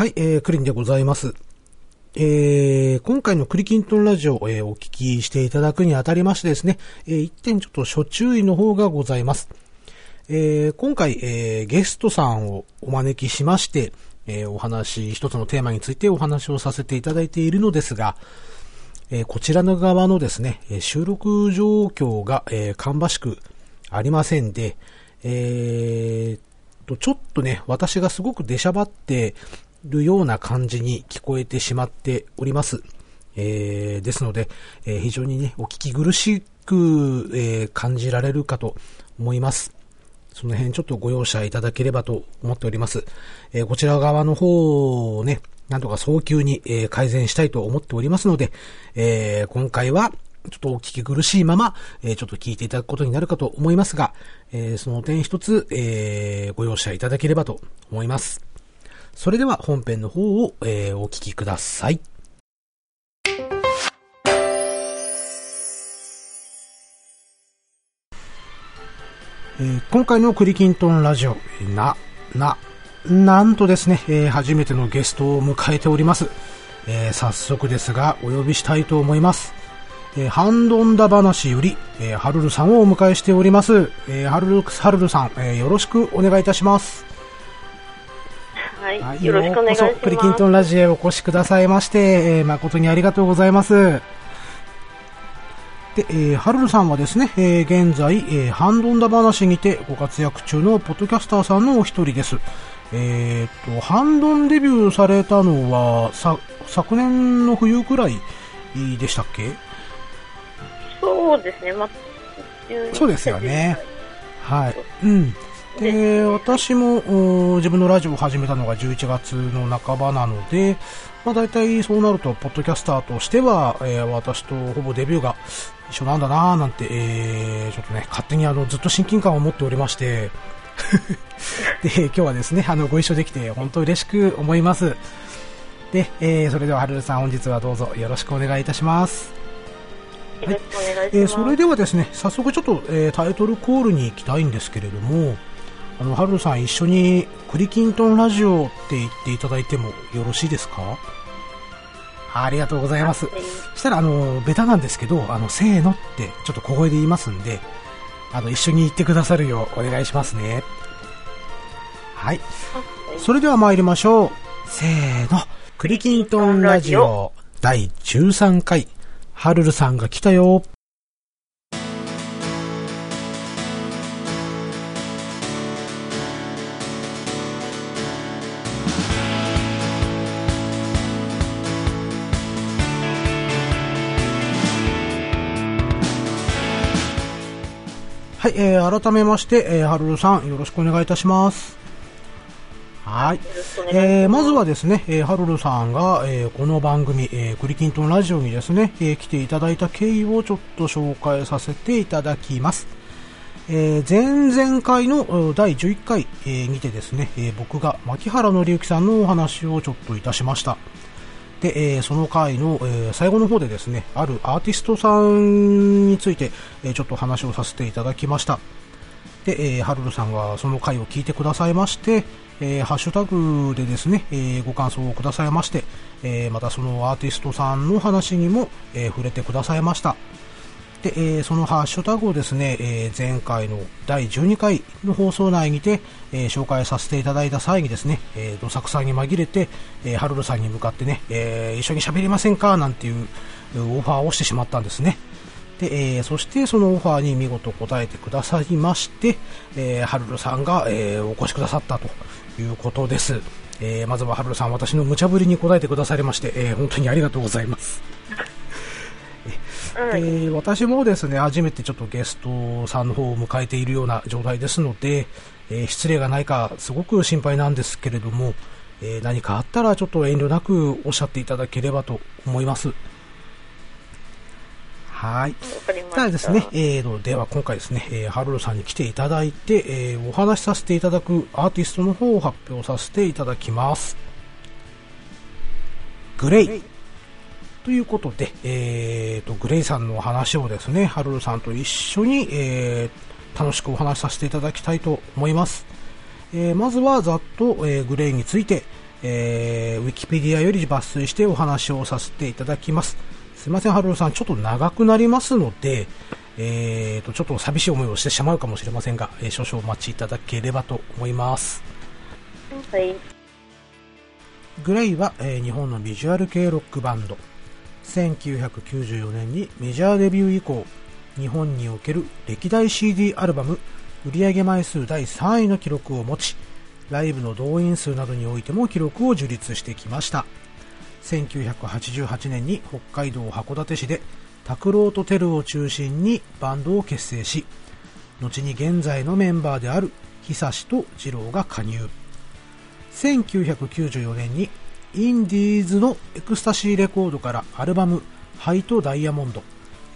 はい、えー、クリンでございます。えー、今回のクリキントンラジオを、えー、お聞きしていただくにあたりましてですね、えー、一点ちょっと諸注意の方がございます。えー、今回、えー、ゲストさんをお招きしまして、えー、お話、一つのテーマについてお話をさせていただいているのですが、えー、こちらの側のですね、収録状況が、えー、芳しくありませんで、えー、と、ちょっとね、私がすごく出しゃばってるような感じに聞こえてしまっております。えー、ですので、えー、非常にね、お聞き苦しく、えー、感じられるかと思います。その辺ちょっとご容赦いただければと思っております。えー、こちら側の方をね、なんとか早急に、え、改善したいと思っておりますので、えー、今回はちょっとお聞き苦しいまま、えー、ちょっと聞いていただくことになるかと思いますが、えー、その点一つ、えー、ご容赦いただければと思います。それでは本編の方を、えー、お聞きください。えー、今回のクリキントンラジオ、な、な、なんとですね、えー、初めてのゲストを迎えております。えー、早速ですが、お呼びしたいと思います。えー、ハンドンダ話より、えー、ハルルさんをお迎えしております。えー、ハルル、ハルルさん、えー、よろしくお願いいたします。はい、はい、よろしくお願いします。クリキントンラジオへお越しくださいまして、えー、誠にありがとうございます。で、えー、ハルルさんはですね、えー、現在、えー、ハンドンダ話にてご活躍中のポッドキャスターさんのお一人です。えっ、と、ハンドンデビューされたのは、さ、昨年の冬くらいでしたっけ？そうですね、まあ、そうですよね。はい。うん。で、私も自分のラジオを始めたのが11月の半ばなので、まあ大体そうなると、ポッドキャスターとしては、えー、私とほぼデビューが一緒なんだなぁなんて、えー、ちょっとね、勝手にあの、ずっと親近感を持っておりまして、で、今日はですね、あの、ご一緒できて本当嬉しく思います。で、えー、それでは、はるるさん本日はどうぞよろしくお願いいたします。はい、えー、それではですね、早速ちょっと、えー、タイトルコールに行きたいんですけれども、あの、はるさん一緒にクリキントンラジオって言っていただいてもよろしいですか？ありがとうございます。そしたら、あの、ベタなんですけど、あの、せーのってちょっと小声で言いますんで、あの、一緒に言ってくださるようお願いしますね。はい。それでは参りましょう。せーの。クリキントンラジオ第13回。はるるさんが来たよ。はい、えー、改めまして、えー、はるるさん、よろしくお願いいたします。はい。えー、まずはですね、えー、ハルルさんが、えー、この番組、えー、クリキントンラジオにですね、えー、来ていただいた経緯をちょっと紹介させていただきます。えー、前々回の第11回、えー、にてですね、えー、僕が牧原紀之さんのお話をちょっといたしました。で、えー、その回の、えー、最後の方でですね、あるアーティストさんについて、えー、ちょっと話をさせていただきました。で、えー、ハルルさんがその回を聞いてくださいまして、えー、ハッシュタグでですね、えー、ご感想をくださいまして、え、またそのアーティストさんの話にも、え触れてくださいました。で、えそのハッシュタグをですね、え前回の第12回の放送内にて、え紹介させていただいた際にですね、えどさくさんに紛れて、えーハルルさんに向かってね、え一緒に喋りませんかなんていうオファーをしてしまったんですね。で、えー、そしてそのオファーに見事答えてくださいまして、えー、ハルルさんが、えー、お越しくださったということです。えー、まずはハルルさん、私の無茶ぶりに答えてくださりまして、えー、本当にありがとうございます。えー、私もですね、初めてちょっとゲストさんの方を迎えているような状態ですので、えー、失礼がないかすごく心配なんですけれども、えー、何かあったらちょっと遠慮なくおっしゃっていただければと思います。はい。ただですね、えー、では今回ですね、えー、ハルルさんに来ていただいて、えー、お話しさせていただくアーティストの方を発表させていただきます。グレイ。ということで、えーと、グレイさんの話をですね、ハルルさんと一緒に、えー、楽しくお話しさせていただきたいと思います。えー、まずはざっと、えー、グレイについて、えー、ウィキペディアより抜粋してお話をさせていただきます。すいません、ハルルさん、ちょっと長くなりますので、えーと、ちょっと寂しい思いをしてしまうかもしれませんが、えー、少々お待ちいただければと思います。はい。グレイは、えー、日本のビジュアル系ロックバンド。1994年にメジャーデビュー以降、日本における歴代 CD アルバム売上枚数第3位の記録を持ち、ライブの動員数などにおいても記録を樹立してきました。1988年に北海道函館市で拓郎とテルを中心にバンドを結成し、後に現在のメンバーである久志と二郎が加入。1994年にインディーズのエクスタシーレコードからアルバムハイとダイヤモンド、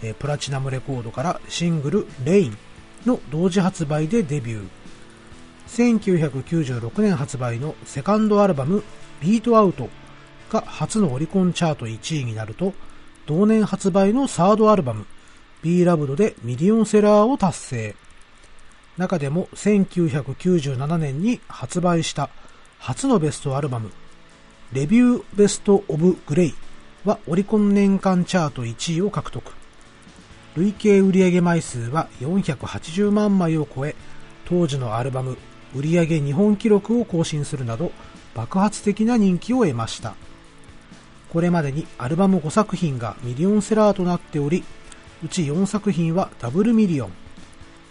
えプラチナムレコードからシングル RAIN の同時発売でデビュー。1996年発売のセカンドアルバム BEAT out が初のオリコンチャート1位になると、同年発売のサードアルバム、B ラブドでミリオンセラーを達成。中でも1997年に発売した初のベストアルバム、 REVIEW BEST OF GLAYはオリコン年間チャート1位を獲得。累計売上枚数は480万枚を超え、当時のアルバム売上日本記録を更新するなど爆発的な人気を得ました。これまでにアルバム5作品がミリオンセラーとなっており、うち4作品はダブルミリオン。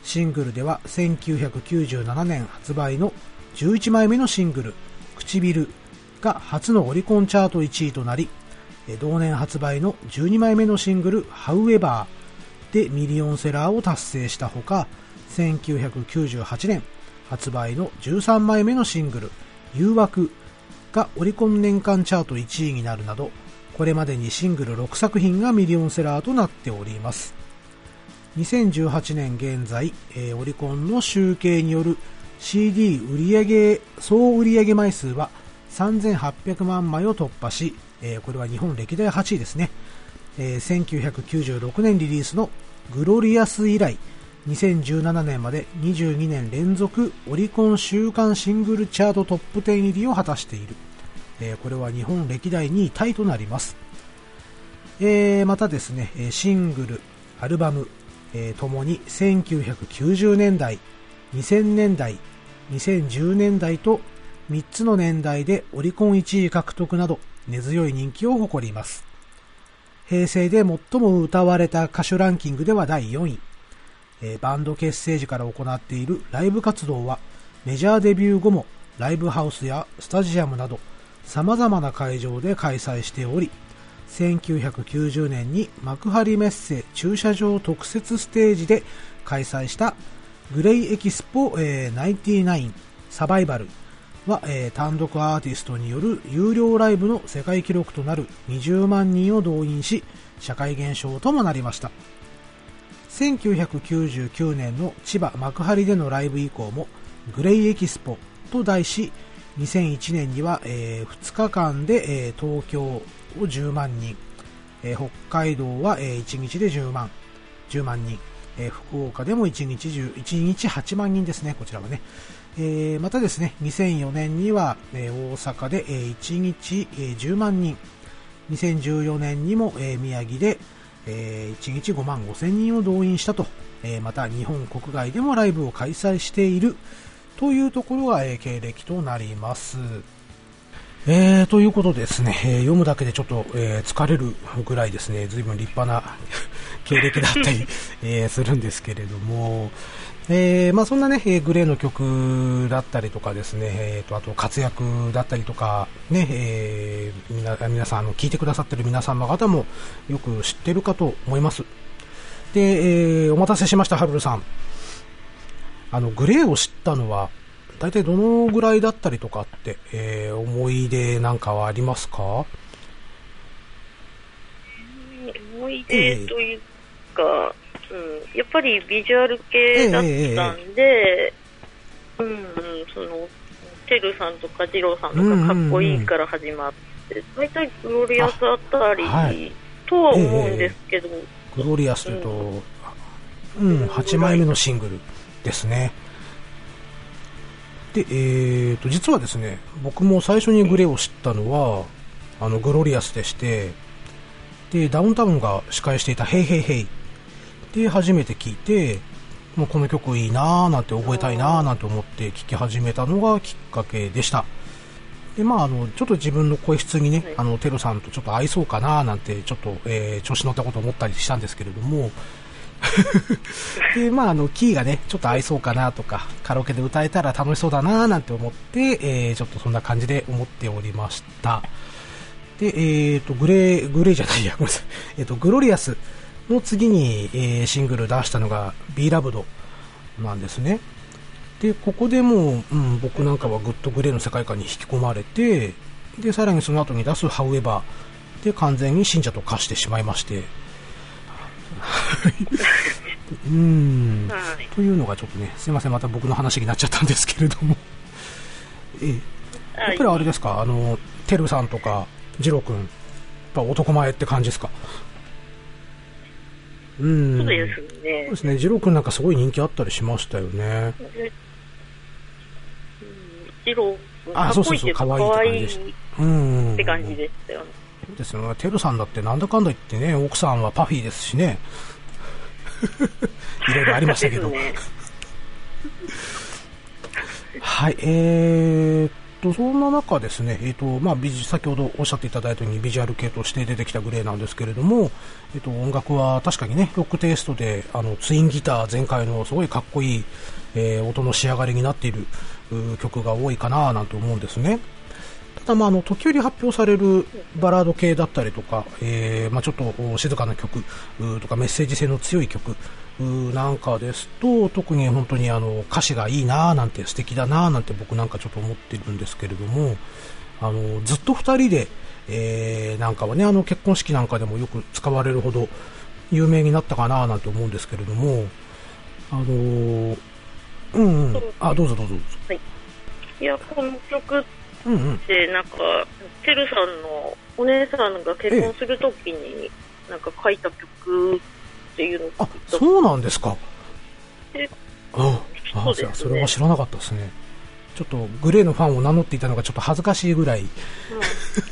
シングルでは1997年発売の11枚目のシングル、唇が初のオリコンチャート1位となり、同年発売の12枚目のシングル、However でミリオンセラーを達成したほか、1998年発売の13枚目のシングル、誘惑がオリコン年間チャート1位になるなど、これまでにシングル6作品がミリオンセラーとなっております。2018年現在、オリコンの集計による CD 売上総売上枚数は3800万枚を突破し、えー、これは日本歴代8位ですね、えー、1996年リリースのグロリアス以来2017年まで22年連続オリコン週間シングルチャートトップ10入りを果たしている。えー、これは日本歴代2位タイとなります。えー、またですね、シングル、アルバム、えー、ともに1990年代、2000年代、2010年代と3つの年代でオリコン1位獲得など根強い人気を誇ります。平成で最も歌われた歌手ランキングでは第4位。えバンド結成時から行っているライブ活動はメジャーデビュー後もライブハウスやスタジアムなど様々な会場で開催しており、1990年に幕張メッセ駐車場特設ステージで開催したグレイエキスポ、えー、99サバイバルは、えー、単独アーティストによる有料ライブの世界記録となる20万人を動員し、社会現象ともなりました。1999年の千葉幕張でのライブ以降も、グレイエキスポと題し、2001年には、えー、2日間で、えー、東京を10万人、えー、北海道は、え、1日で10万、10万人、え、福岡でも1日10、1日8万人ですね、こちらはね。えー、またですね、2004年には、えー、大阪で、えー、1日、えー、10万人、2014年にも、えー、宮城で、えー、1日5万5千人を動員したと、えー、また日本国外でもライブを開催しているというところが、えー、経歴となります。えー、ということですね、えー、読むだけでちょっと、えー、疲れるぐらいですね、ずいぶん立派な 経歴だったり、えー、するんですけれども、えー、まあそんなね、えー、グレーの曲だったりとかですね、えー、と、あと活躍だったりとか、ね、えー、みな、皆さん、あの、聞いてくださってる皆様方もよく知ってるかと思います。で、えー、お待たせしました、ハルルさん。あの、グレーを知ったのは、大体どのぐらいだったりとかって、えー、思い出なんかはありますか？思い出というか、うん、やっぱりビジュアル系だったんで、うん、その、テルさんとかジローさんとかかっこいいから始まって、大体グロリアスあたりとは思うんですけど、グロリアスというと、うん、うん、8枚目のシングルですね。で、えーと、実はですね、僕も最初にグレーを知ったのは、あの、グロリアスでして、で、ダウンタウンが司会していたヘイヘイヘイで初めて聞いて、もうこの曲いいなーなんて覚えたいなーなんて思って聴き始めたのがきっかけでした。で、まあ、あの、ちょっと自分の声質にね、あの、テロさんとちょっと合いそうかななんて、ちょっと、えー、調子乗ったこと思ったりしたんですけれども、で、まあ、あの、キーがね、ちょっと合いそうかなとか、カラオケで歌えたら楽しそうだななんて思って、えー、ちょっとそんな感じで思っておりました。で、えーと、グレー、グレーじゃないや、ごめんなさい。えーと、グロリアスの次に、えー、シングル出したのが、B ラブドなんですね。で、ここでもう、うん、僕なんかはグッとグレーの世界観に引き込まれて、で、さらにその後に出す However で完全に信者と化してしまいまして、うん、というのがちょっとね、すいません、また僕の話になっちゃったんですけれども、ええ、やっぱりあれですか、あの、てるさんとか、ジロ君、やっぱ男前って感じですか？うん。そうですね。そうですね。ジロー君なんかすごい人気あったりしましたよね。ジローあ、そうそうそう、可愛いって感じでした。うん。って感じでしたよね。そうですよね。テルさんだってなんだかんだ言ってね、奥さんはパフィーですしね。いろいろありましたけど。ね、はい、えーと、そんな中ですね、えっ、ー、と、まあ、先ほどおっしゃっていただいたようにビジュアル系として出てきたグレーなんですけれども、えっ、ー、と、音楽は確かにね、ロックテイストで、あの、ツインギター全開のすごいかっこいい、えー、音の仕上がりになっている曲が多いかななんて思うんですね。ただ、まあ、あの時折発表されるバラード系だったりとか、えーまあ、ちょっと静かな曲とかメッセージ性の強い曲なんかですと特に本当にあの歌詞がいいなーなんて素敵だなーなんて僕なんかちょっと思ってるんですけれどもあのずっと2人で、えー、なんかはねあの結婚式なんかでもよく使われるほど有名になったかななんて思うんですけれどもあのー、うん、うん、あどうぞどうぞ、はい、いやこの曲で、なんか、てるさんのお姉さんが結婚するときに、なんか書いた曲っていうのあ、そうなんですか。ああ、ね、それは知らなかったですね。ちょっとグレーのファンを名乗っていたのがちょっと恥ずかしいぐらい、うん、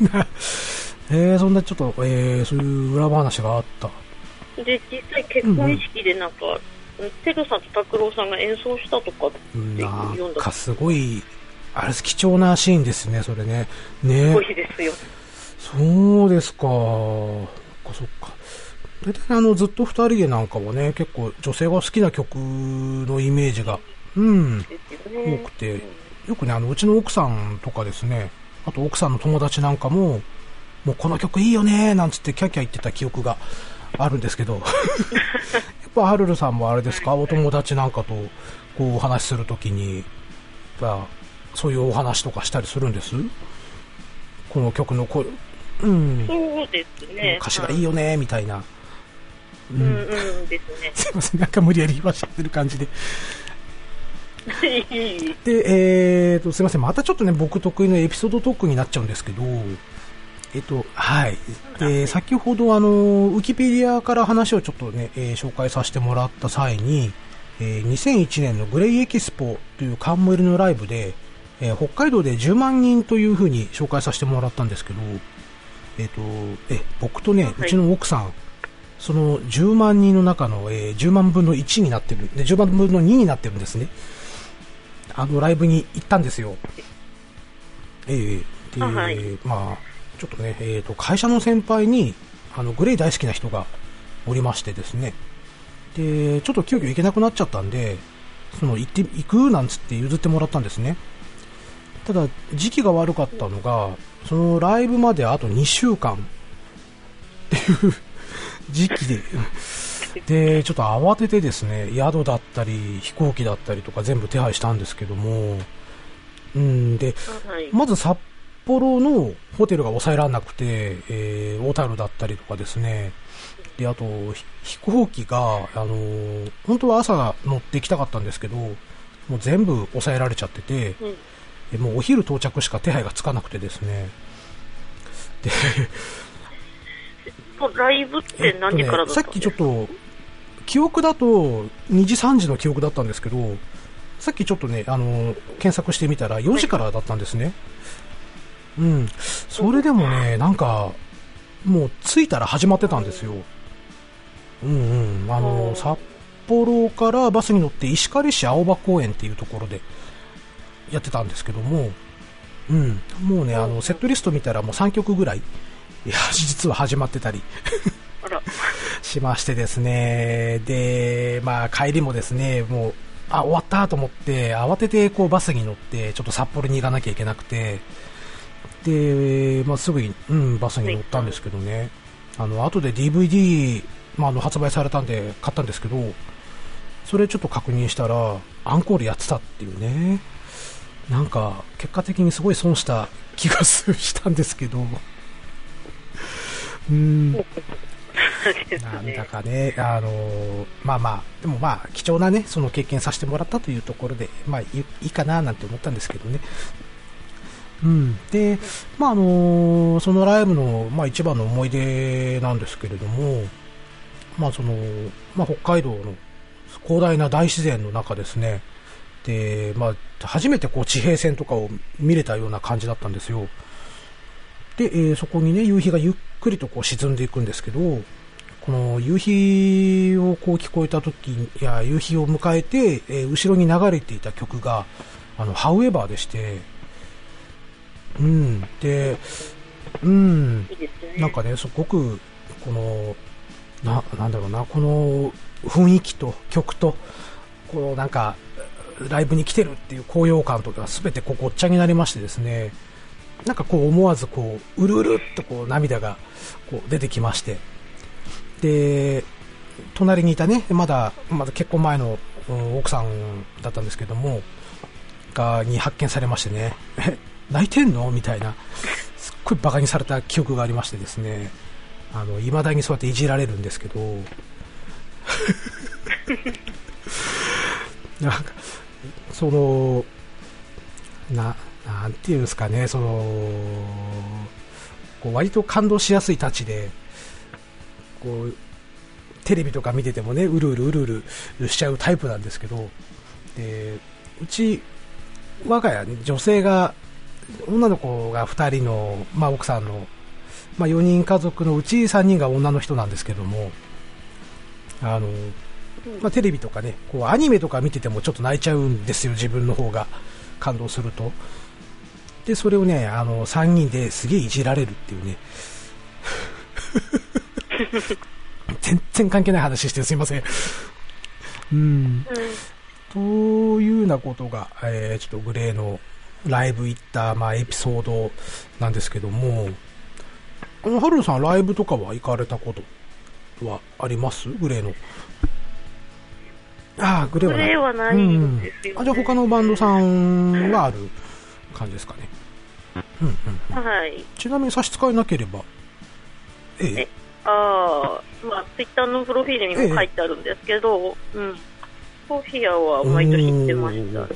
えー、そんなちょっと、えー、そういう裏話があった。で、実際結婚式でなんか、うんうん、テルさんと拓郎さんが演奏したとかっていう読んだ。なんかすごいあれ貴重なシーンですね、それね。ね。すごいですよ。そうですか。そっか、そっか。大体あの、ずっと二人でなんかはね、結構女性が好きな曲のイメージが、うん、ね、多くて、よくね、あの、うちの奥さんとかですね、あと奥さんの友達なんかも、もうこの曲いいよねなんつってキャキャ言ってた記憶があるんですけど、やっぱハルルさんもあれですか、お友達なんかとこうお話しするときに、やっぱそういうお話とかしたりするんです？この曲の声、うん、そうですね。歌詞がいいよね、みたいな。うん、うん、うんですね。すいません、なんか無理やり言わしちゃってる感じで。で、えーと、すいません、またちょっとね、僕得意のエピソードトークになっちゃうんですけど、えっと、はい。で、先ほどあの、ウィキペディアから話をちょっとね、えー、紹介させてもらった際に、えー、2001年のグレイエキスポという冠のライブで、えー、北海道で10万人というふうに紹介させてもらったんですけど、えっ、ー、と、え、僕とね、はい、うちの奥さん、その10万人の中の、えー、10万分の1になってる、で、10万分の2になってるんですね。あの、ライブに行ったんですよ。えー、で、はい、まあ、ちょっとね、えっ、ー、と、会社の先輩に、あの、グレイ大好きな人がおりましてですね。で、ちょっと急遽行けなくなっちゃったんで、その、行って、行くなんつって譲ってもらったんですね。ただ、時期が悪かったのが、そのライブまであと2週間っていう時期で、で、ちょっと慌ててですね、宿だったり、飛行機だったりとか全部手配したんですけども、うん、で、まず札幌のホテルが抑えられなくて、えー、小樽だったりとかですね、で、あと、飛行機が、あのー、本当は朝乗ってきたかったんですけど、もう全部抑えられちゃってて、うん。もうお昼到着しか手配がつかなくてですね。でライブって何時からだった、ね、さっきちょっと、記憶だと2時3時の記憶だったんですけど、さっきちょっとね、あの、検索してみたら4時からだったんですね。うん。それでもね、なんか、もう着いたら始まってたんですよ。うんうん。あの、札幌からバスに乗って石狩市青葉公園っていうところでやってたんですけども、うん。もうね、あの、セットリスト見たらもう3曲ぐらい、いや、実は始まってたり。しましてですね。で、まあ帰りもですね、もう、あ、終わったと思って、慌ててこうバスに乗って、ちょっと札幌に行かなきゃいけなくて、で、まあ、すぐに、うん、バスに乗ったんですけどね、あの後で DVD、まあ、あの発売されたんで買ったんですけど、それちょっと確認したら、アンコールやってたっていうね、なんか結果的にすごい損した気がしたんですけど、うん、なんだかね、あのまあまあ、でもまあ、貴重なね、その経験させてもらったというところで、まあいいかななんて思ったんですけどね。うん、で、まああのそのライブの、まあ、一番の思い出なんですけれども、まあそのまあ、北海道の広大な大自然の中ですね、でまあ、初めてこう地平線とかを見れたような感じだったんですよ。で、えー、そこにね、夕日がゆっくりとこう沈んでいくんですけど、この夕日をこう聞こえた時いや、夕日を迎えて、えー、後ろに流れていた曲が、あの、ハウエバーでして、うん、で、うん、なんかね、すごく、この、な、なんだろうな、この雰囲気と曲と、このなんか、ライブに来てるっていう高揚感とかすべてこうごっちゃになりましてですね、なんかこう思わずこう、うるうるっとこう涙がこう出てきまして、で、隣にいたね、まだ、まだ結婚前の奥さんだったんですけども、が、に発見されましてね、泣いてんの？みたいな、すっごい馬鹿にされた記憶がありましてですね、あの、未だにそうやっていじられるんですけど、なんか、その、な、なんていうんですかね、その、こう割と感動しやすいたちで、こう、テレビとか見ててもね、うるうるうるうるしちゃうタイプなんですけど、で、うち、我が家、ね、女性が女の子が2人の、まあ、奥さんの、まあ、4人家族のうち3人が女の人なんですけども、あの、まあ、テレビとかね、こうアニメとか見ててもちょっと泣いちゃうんですよ、自分の方が感動すると。で、それをね、あの、3人ですげえいじられるっていうね。全然関係ない話してすいません。うん。うん、というようなことが、えー、ちょっとグレーのライブ行った、まあ、エピソードなんですけども、ハルさん、ライブとかは行かれたことはあります？グレーの。ああ、グレーはない。グレーはないねうん、あ、じゃあ他のバンドさんはある感じですかね。うんうん、はい。ちなみに差し支えなければ、ええ。ああ、まあ、ツイッターのプロフィールにも書いてあるんですけど、ええ、うん。ソフィアは毎年行ってました。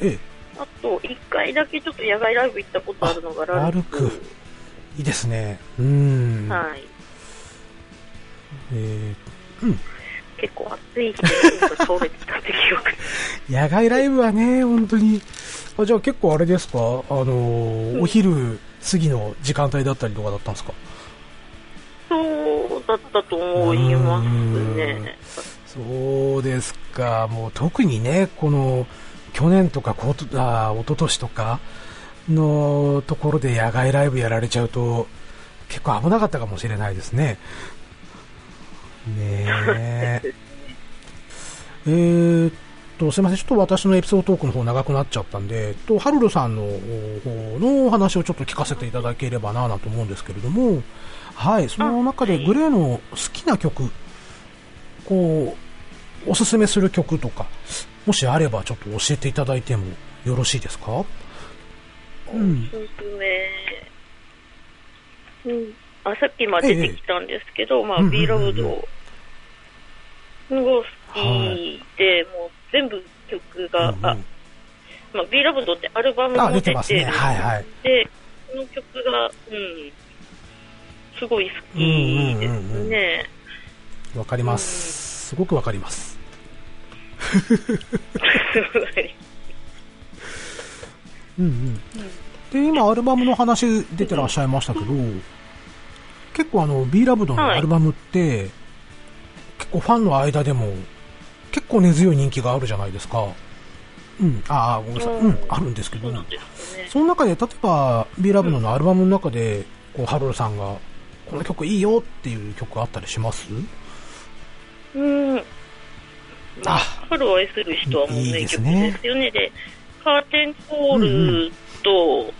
ええ。あと、1回だけちょっと野外ライブ行ったことあるのがラルク。いいですね。うん。はい。えー、うん。結構暑い日で、倒れてたって記憶。野外ライブはね、本当に。あじゃあ結構あれですか？あのーうん、お昼過ぎの時間帯だったりとかだったんですか？そうだったと思いますね。そうですか。もう特にね、この、去年とかこあ一昨年とかのところで野外ライブやられちゃうと結構危なかったかもしれないですね。ねえ。えー、っと、すみません。ちょっと私のエピソードトークの方長くなっちゃったんで、と、ハルルさんの方のお話をちょっと聞かせていただければなと思うんですけれども、はい、その中でグレーの好きな曲、こう、おすすめする曲とか、もしあればちょっと教えていただいてもよろしいですか？うん。おすすめ。うん。あ、さっきまで出てきたんですけど、ええ、まあ、ビーラブドが好きで、はい、もう全部曲が、うんうん、あ、まあ、ビーラブドってアルバムも出てて、ね、はいはい。で、この曲が、うん、すごい好きですね。んうん、かります。すごくわかります。うんうん。で、今アルバムの話出てらっしゃいましたけど、結構あの、B ラブドのアルバムって、はい、結構ファンの間でも結構根強い人気があるじゃないですか。うん、ああ、ごめんなさい。うん、あるんですけど、ね、その中で、例えば、B ラブドのアルバムの中で、こう、ハロルさんが、この曲いいよっていう曲あったりします？うん。まあ、春を愛する人はもう名曲ですよね。で、ね、カーテンコールと、うんうん、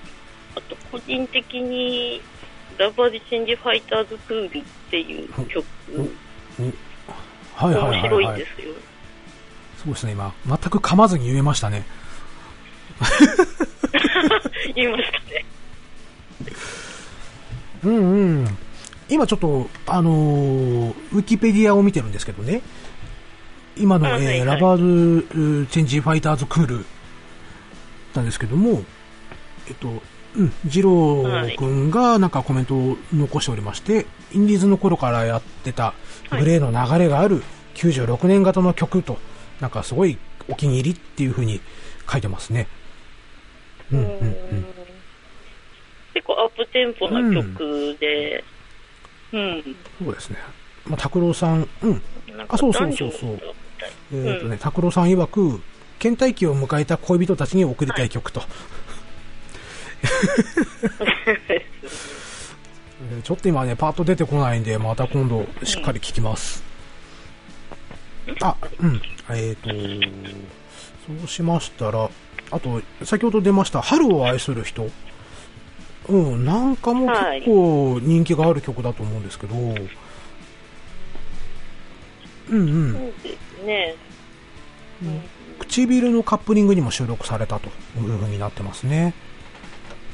あと個人的に、 Lovers change fighters, cool っていう曲、面白いですよ。そうですね、今、全く噛まずに言えましたね。言いましたね。うんうん。今ちょっと、あのー、ウィキペディアを見てるんですけどね。今の、えーはいはい、 Lovers change fighters, cool なんですけども、えっと、うん、 JIRO 君がなんかコメントを残しておりまして、はい、インディーズの頃からやってた GLAY の流れがある96年型の曲と、なんかすごいお気に入りっていうふうに書いてますね。うんうんうん。結構アップテンポな曲で、うん。うん、そうですね。まあ、拓郎さん、うん。あ、そうそうそうそう。えっ、ー、とね、拓郎さん曰く、倦怠期を迎えた恋人たちに送りたい曲と。は いちょっと今ね、パッと出てこないんで、また今度しっかり聞きます。あ、うん。えっ、ー、と、そうしましたら、あと、先ほど出ました、春を愛する人。うん、なんかも結構人気がある曲だと思うんですけど、はい、うんうん。そうですね。うん、唇のカップリングにも収録されたというふうになってますね。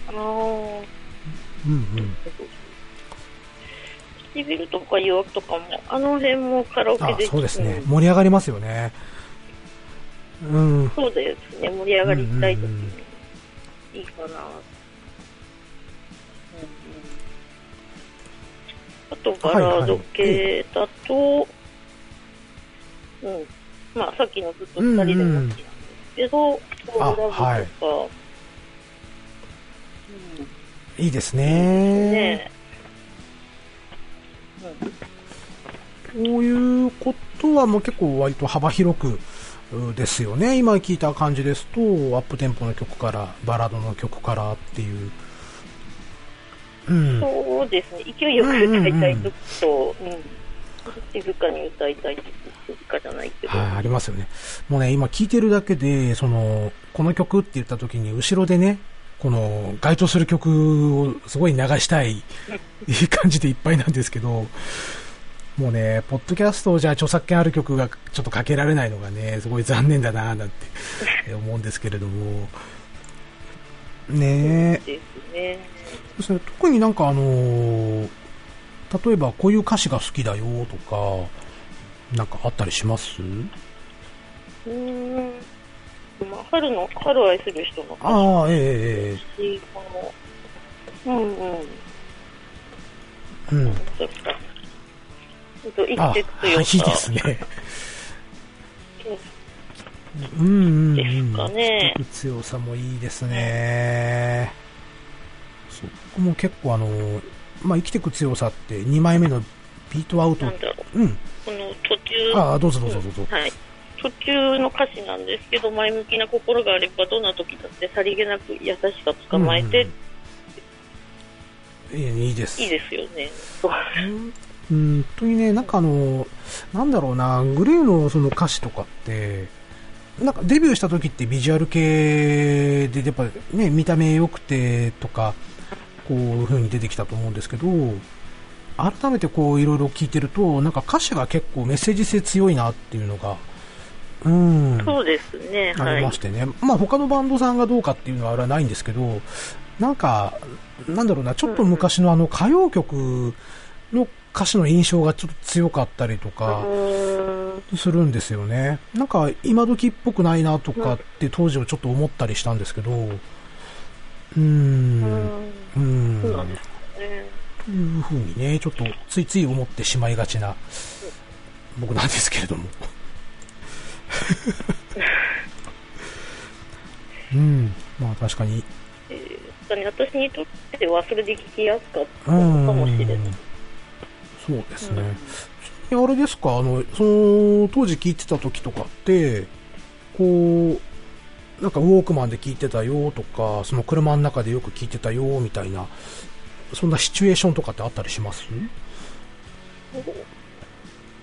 ああ。うんうん。唇とか弱とかも、あの辺もカラオケでそうですね、盛り上がりますよね。うん。そうですね、盛り上がりたいときにいいかな。うんうん、あと、バラード系だと、はいはい、うん。まあ、さっきのずっと二人でも好きなんですけど、うんうん、ラブとか、はい。うん、いいですね。ねこういうことはもう結構割と幅広くですよね。今聞いた感じですと、アップテンポの曲から、バラードの曲からっていう。うん、そうですね。勢いよく歌いたい時と、うん、うん、静かに歌いたい時、静かじゃないけど。はい、ありますよね。もうね、今聞いてるだけで、その、この曲って言った時に、後ろでね、この該当する曲をすごい流したい 感じでいっぱいなんですけど、もうね、ポッドキャストじゃ著作権ある曲がちょっとかけられないのがね、すごい残念だななんて思うんですけれども、ねえ。ですね。特になんかあのー、例えばこういう歌詞が好きだよとか、なんかあったりします？うん、まあ、春の、春を愛する人の歌詞。ああ、ええええ。うんうん。うん。と生きていくというか。いいですね。うんうん、うん。ですかね。強さもいいですね。そこも結構あの、まあ、生きていく強さって2枚目のビートアウト。なんだろう。うん。この途中。ああ、どうぞどうぞどうぞ。はい。途中の歌詞なんですけど、前向きな心があれば、どんな時だってさりげなく優しさ捕まえて、うんうん、いいです。いいですよね。うんとにね、なんかあの、なんだろうな、グレーのその歌詞とかって、なんかデビューした時ってビジュアル系で、やっぱね、見た目良くてとか、こういう風に出てきたと思うんですけど、改めてこういろいろ聞いてると、なんか歌詞が結構メッセージ性強いなっていうのが、うん。そうですね。ありましてね。はい、まあ他のバンドさんがどうかっていうのはあれはないんですけど、なんか、なんだろうな、ちょっと昔のあの歌謡曲の歌詞の印象がちょっと強かったりとかするんですよね。なんか今時っぽくないなとかって当時はちょっと思ったりしたんですけど、うーん、うん、というふうにね、ちょっとついつい思ってしまいがちな僕なんですけれども。うん、まあ確かに。えー、私にとってはそれで聞きやすかったかもしれない。そうですね。うん、あれですか、あの、その、当時聞いてた時とかって、こう、なんかウォークマンで聞いてたよとか、その車の中でよく聞いてたよみたいな、そんなシチュエーションとかってあったりします？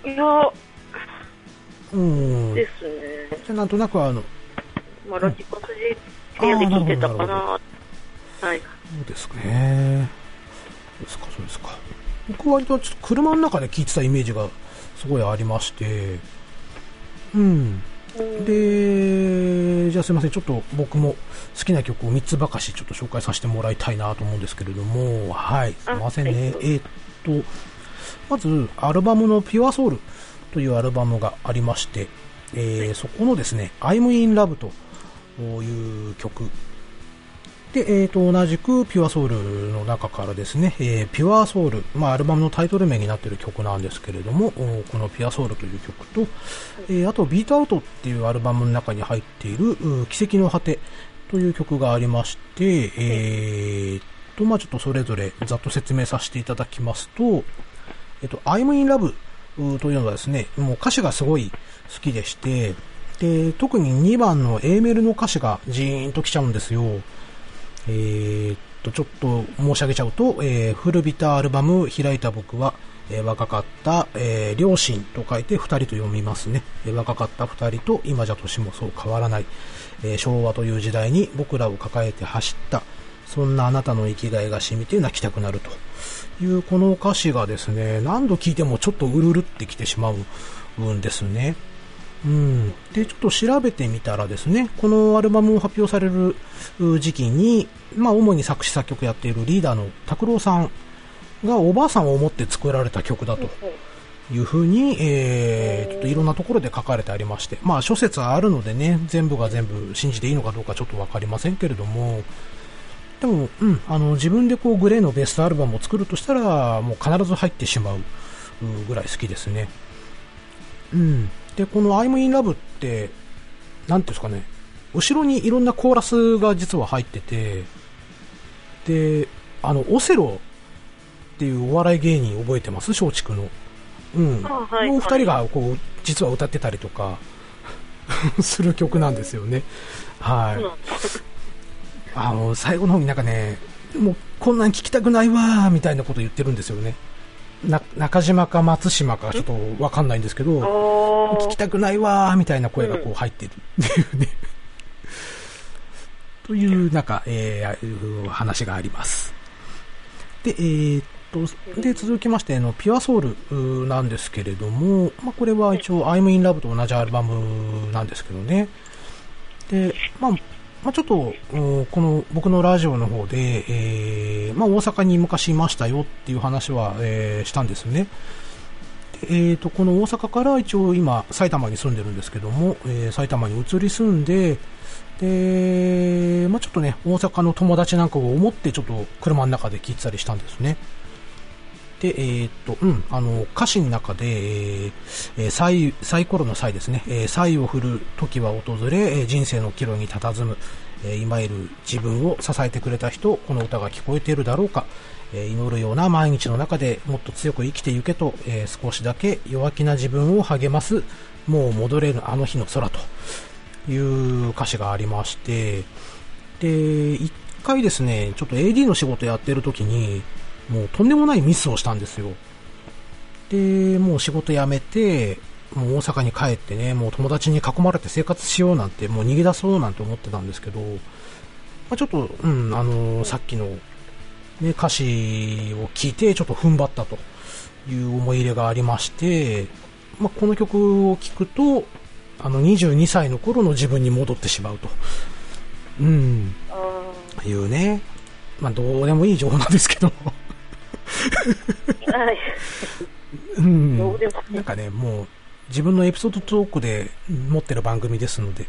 いや、うん。ですね。じゃなんとなくあの、まあ、ラジコスで部屋で聞いてたかな。はい。そうですね。そうですか、そうですか。僕は割とちょっと車の中で聞いてたイメージがすごいありまして、うん。で、じゃあすいません、ちょっと僕も好きな曲を3つばかしちょっと紹介させてもらいたいなと思うんですけれども、はい、すいませんね。えー、っと、まず、アルバムの Pure Soul というアルバムがありまして、えー、そこのですね、I'm in Love という曲。で、えー、と同じく Pure Soul の中からですね、えー、 Pure Soul、まあ、アルバムのタイトル名になっている曲なんですけれども、この Pure Soul という曲と、えー、あと BEAT out っていうアルバムの中に入っている奇跡の果てという曲がありまして、えー、と、まあ、ちょっとそれぞれざっと説明させていただきますと、えっ、と、I'm in Love というのはですね、もう歌詞がすごい好きでして、で、特に2番の A メルの歌詞がジーンときちゃうんですよ。えー、っと、ちょっと申し上げちゃうと、えー、古びたアルバム開いた僕は、えー、若かった、えー、両親と書いて二人と読みますね。え、若かった二人と今じゃ年もそう変わらない。え、昭和という時代に僕らを抱えて走った。そんなあなたの生きがいが染みて泣きたくなるというこの歌詞がですね、何度聴いてもちょっとうるるってきてしまうんですね。うん、でちょっと調べてみたらですねこのアルバムを発表される時期に、まあ、主に作詞作曲やっているリーダーの拓郎さんがおばあさんを思って作られた曲だというふうに、えー、ちょっといろんなところで書かれてありまして、まあ、諸説あるのでね全部が全部信じていいのかどうかちょっと分かりませんけれどもでも、うん、あの自分でこうグレーのベストアルバムを作るとしたらもう必ず入ってしまうぐらい好きですね。うんで、この I'm in Love って、なんていうんですかね、後ろにいろんなコーラスが実は入ってて、で、あの、オセロっていうお笑い芸人覚えてます？松竹の。うん。はい、もう二人がこう、実は歌ってたりとか する曲なんですよね。はい。あの、最後の方になんかね、もうこんなん聞きたくないわみたいなこと言ってるんですよね。な中島か松島かちょっとわかんないんですけど、聞きたくないわーみたいな声がこう入ってるっていうね、という、なんか、えー、話があります。で、えー、っと、で、続きまして、の、ピュアソウルなんですけれども、まあ、これは一応、I'm in Love と同じアルバムなんですけどね。で、まあ、まあ、ちょっと、この僕のラジオの方で、えー、まあ、大阪に昔いましたよっていう話は、えー、したんですね。えーと、この大阪から一応今埼玉に住んでるんですけども、えー、埼玉に移り住んでで、まあ、ちょっとね大阪の友達なんかを思ってちょっと車の中で聞いてたりしたんですねで、えーとうん、あの歌詞の中で、えー、サイサイコロの際ですね、えー、サイを振る時は訪れ、人生の岐路に佇む、えー、今いる自分を支えてくれた人この歌が聞こえているだろうか、え祈るような毎日の中でもっと強く生きてゆけと、え少しだけ弱気な自分を励ますもう戻れるあの日の空という歌詞がありましてで一回ですねちょっと AD の仕事やってる時にもうとんでもないミスをしたんですよでもう仕事辞めてもう大阪に帰ってねもう友達に囲まれて生活しようなんてもう逃げ出そうなんて思ってたんですけど、まあ、ちょっと、うんあのー、さっきのね、歌詞を聴いてちょっと踏ん張ったという思い入れがありまして、まあ、この曲を聴くと、あの22歳の頃の自分に戻ってしまうと。うん。いうね。まあ、どうでもいい情報なんですけど。はい。うん。なんかね、もう、自分のエピソードトークで持ってる番組ですので、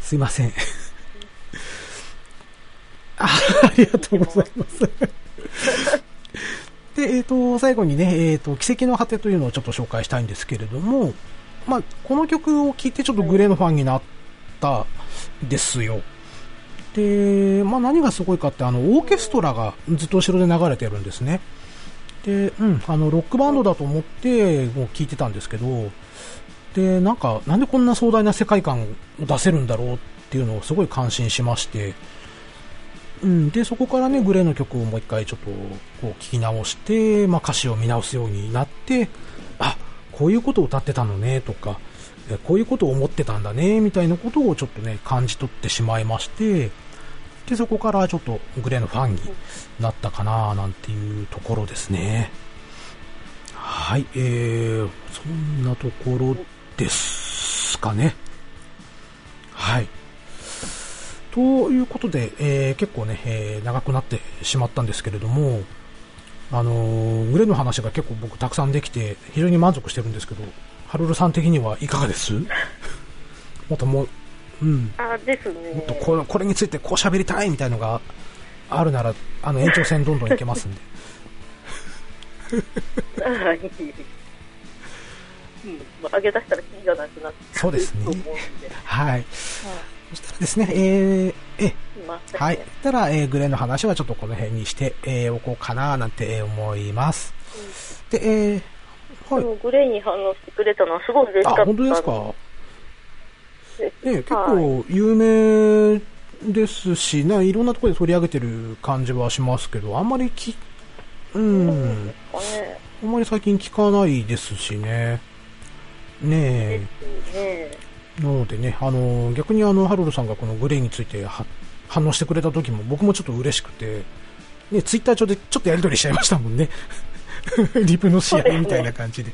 すいません。あありがとうございます。で、えっ、ー、と、最後にね、えっ、ー、と、奇跡の果てというのをちょっと紹介したいんですけれども、まあ、この曲を聴いてちょっとグレーのファンになったですよ。で、まあ何がすごいかって、あの、オーケストラがずっと後ろで流れてるんですね。で、うん、あの、ロックバンドだと思って、もう聞いてたんですけど、で、なんか、なんでこんな壮大な世界観を出せるんだろうっていうのをすごい感心しまして、うん、で、そこからね、グレーの曲をもう一回ちょっと、こう、聞き直して、まあ、歌詞を見直すようになって、あ、こういうことを歌ってたのね、とか、こういうことを思ってたんだね、みたいなことをちょっとね、感じ取ってしまいまして、で、そこからちょっとグレーのファンになったかな、なんていうところですね。はい、えー、そんなところですかね。はい。ということで、えー、結構ね、えー、長くなってしまったんですけれども、あのー、グレーの話が結構僕たくさんできて、非常に満足してるんですけど、ハルルさん的にはいかがです？もっともう、うん。あ、ですね。もっとこれこれについてこう喋りたいみたいのがあるなら、あの、延長戦どんどんいけますんで。はい。うん、上げ出したらキリがなくなってそうですね。はい。はいそしたらですね、えー、え、はい。たら、えー、グレーの話はちょっとこの辺にして、えー、おこうかななんて思います。うん、で、えー、はい。グレーに反応してくれたのはすごい嬉しかった。あ、本当ですか？ね、結構有名ですし、はい、いろんなところで取り上げてる感じはしますけど、あんまりき、うん、うん、ね、あんまり最近聞かないですしね。ねえ。なのでね、あの逆にあのハロルさんがこのグレーについて反応してくれた時も僕もちょっと嬉しくて、ね、ツイッター上でちょっとやり取りしちゃいましたもんね。リプの試合みたいな感じで。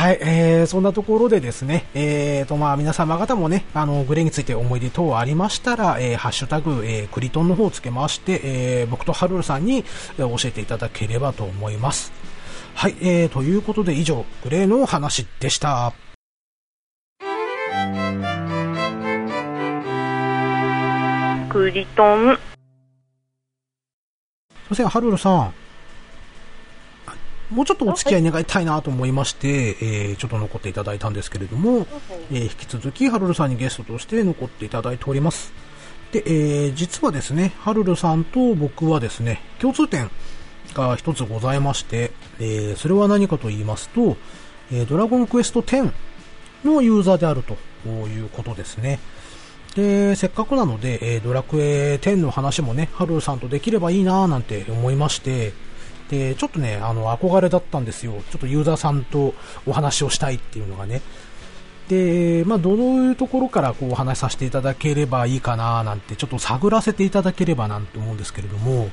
はい、えー、そんなところでですね、えーと、まあ、皆様方もね、あの、グレーについて思い出等ありましたら、えー、ハッシュタグ、えー、クリトンの方をつけまして、えー、僕とハルルさんに、えー、教えていただければと思います。はい、えー、ということで以上、グレーの話でした。クリトン。すいません、ハルルさん。もうちょっとお付き合い願いたいなと思いまして、えー、ちょっと残っていただいたんですけれども、えー、引き続きハルルさんにゲストとして残っていただいております。で、えー、実はですね、ハルルさんと僕はですね、共通点が一つございまして、えー、それは何かと言いますと、えー、ドラゴンクエスト10のユーザーであるということですね。で、せっかくなので、えー、ドラクエ10の話もね、ハルルさんとできればいいなぁなんて思いまして、で、ちょっとね、あの、憧れだったんですよ。ちょっとユーザーさんとお話をしたいっていうのがね。で、まあ、どういうところからこうお話しさせていただければいいかななんて、ちょっと探らせていただければなんて思うんですけれども、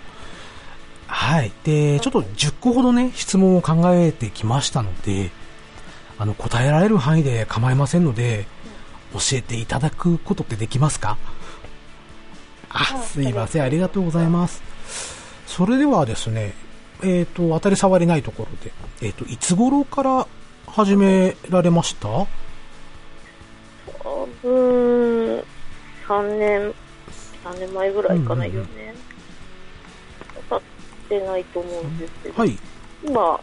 はい。で、ちょっと10個ほどね、質問を考えてきましたので、あの、答えられる範囲で構いませんので、教えていただくことってできますか？あ、すいません。ありがとうございます。それではですね、えっ、ー、と、当たり障りないところで、えっ、ー、と、いつ頃から始められました？多分、3年、3年前ぐらいかな、4年。経ってないと思うんですけど、はい、今、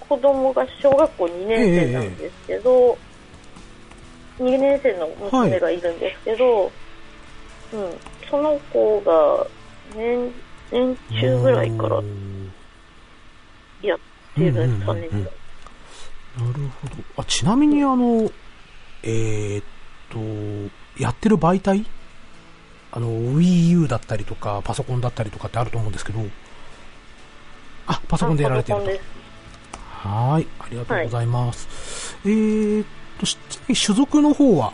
子供が小学校2年生なんですけど、えー、2年生の娘がいるんですけど、はい、うん、その子が年年中ぐらいからやってるんですかね。なるほど。あ、ちなみにあの、えー、っと、やってる媒体？あの、Wii U だったりとか、パソコンだったりとかってあると思うんですけど、あ、パソコンでやられてると。はい、ありがとうございます。はい、えー、っと、ちなみに種族の方は、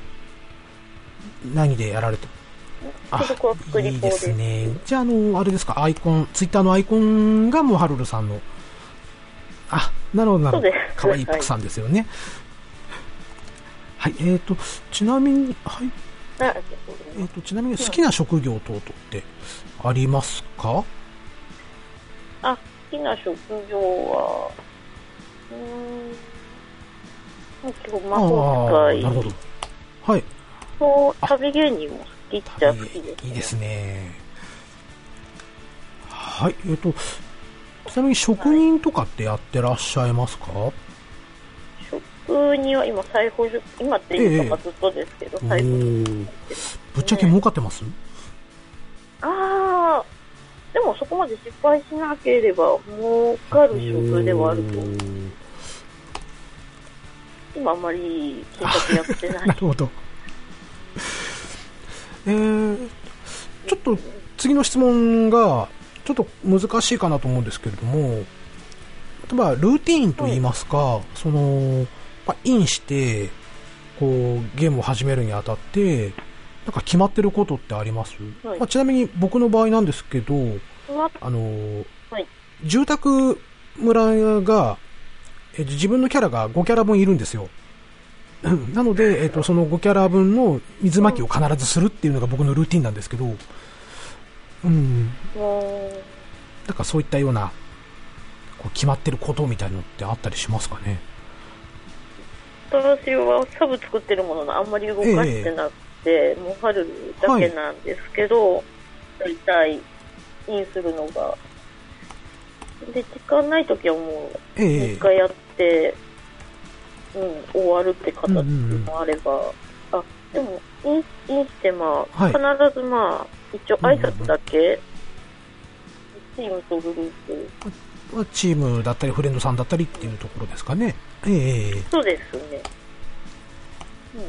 何でやられてあ、いいですね。じゃあ、あの、あれですか、アイコン、ツイッターのアイコンがもうハルルさんの、あ、なるほど、なるほど。かわいいプクさんですよね。はい、はい、えっ、ー、と、ちなみに、はい。えっ、ー、と、ちなみに好きな職業等々ってありますか、あ、好きな職業は、うん、今日魔法使い。なるほど。はい。そう、旅芸人も好きっちゃ好きです、ね、いいですね。はい、えっ、ー、と、ちなみに職人とかってやってらっしゃいますか、はい、僕には今、財布、今っていうかずっとですけど、ええ財布、ぶっちゃけ儲かってますああ、でもそこまで失敗しなければ儲かる職ではあると思う。今あんまり金額やってない。なるほど。えー、ちょっと次の質問がちょっと難しいかなと思うんですけれども、例えばルーティーンといいますか、その、まあ、インして、こう、ゲームを始めるにあたって、なんか決まってることってあります、はい。まあ、ちなみに僕の場合なんですけど、まあのーはい。住宅村が、え自分のキャラが5キャラ分いるんですよ。なので、えっと、その5キャラ分の水まきを必ずするっていうのが僕のルーティンなんですけど、うん。もなんかそういったような、こう決まってることみたいなのってあったりしますかね。う私はサブ作ってるもののあんまり動かしてなくて、もう春だけなんですけど、大体インするのが。で、時間ないときはもう、ええ一回やって、うん、終わるって形もあれば、あ、でも、インインしてまあ、はい必ずまあ、一応挨拶だけ、チームとグループ、まあチームだったりフレンドさんだったりっていうところですかね。ええええそうですね。うん。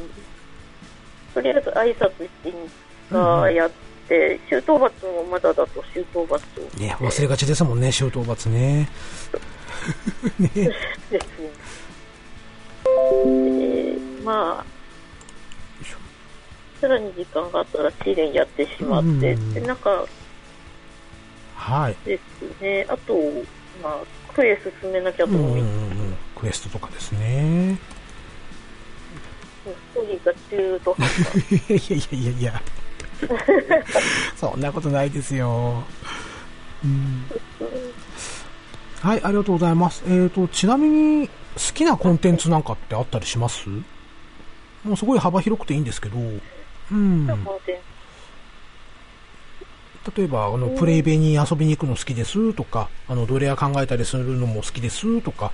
とりあえず挨拶してインがやって、周到罰もまだだと周到罰を。ね、忘れがちですもんね、周到罰ね。ね ですね。で、まあ、さらに時間があったら試練やってしまって、うんで、なんかはい。ですね、あと、まあ、クエ進めなきゃと思い、うんうん。クエストとかですね。ストーリーが中途半端。いやいやいやいや。そんなことないですよ。うん、はい、ありがとうございます。えっ、と、ちなみに、好きなコンテンツなんかってあったりします？もうすごい幅広くていいんですけど、うん。例えば、あの、プレイベに遊びに行くの好きですとか、あの、ドレア考えたりするのも好きですとか、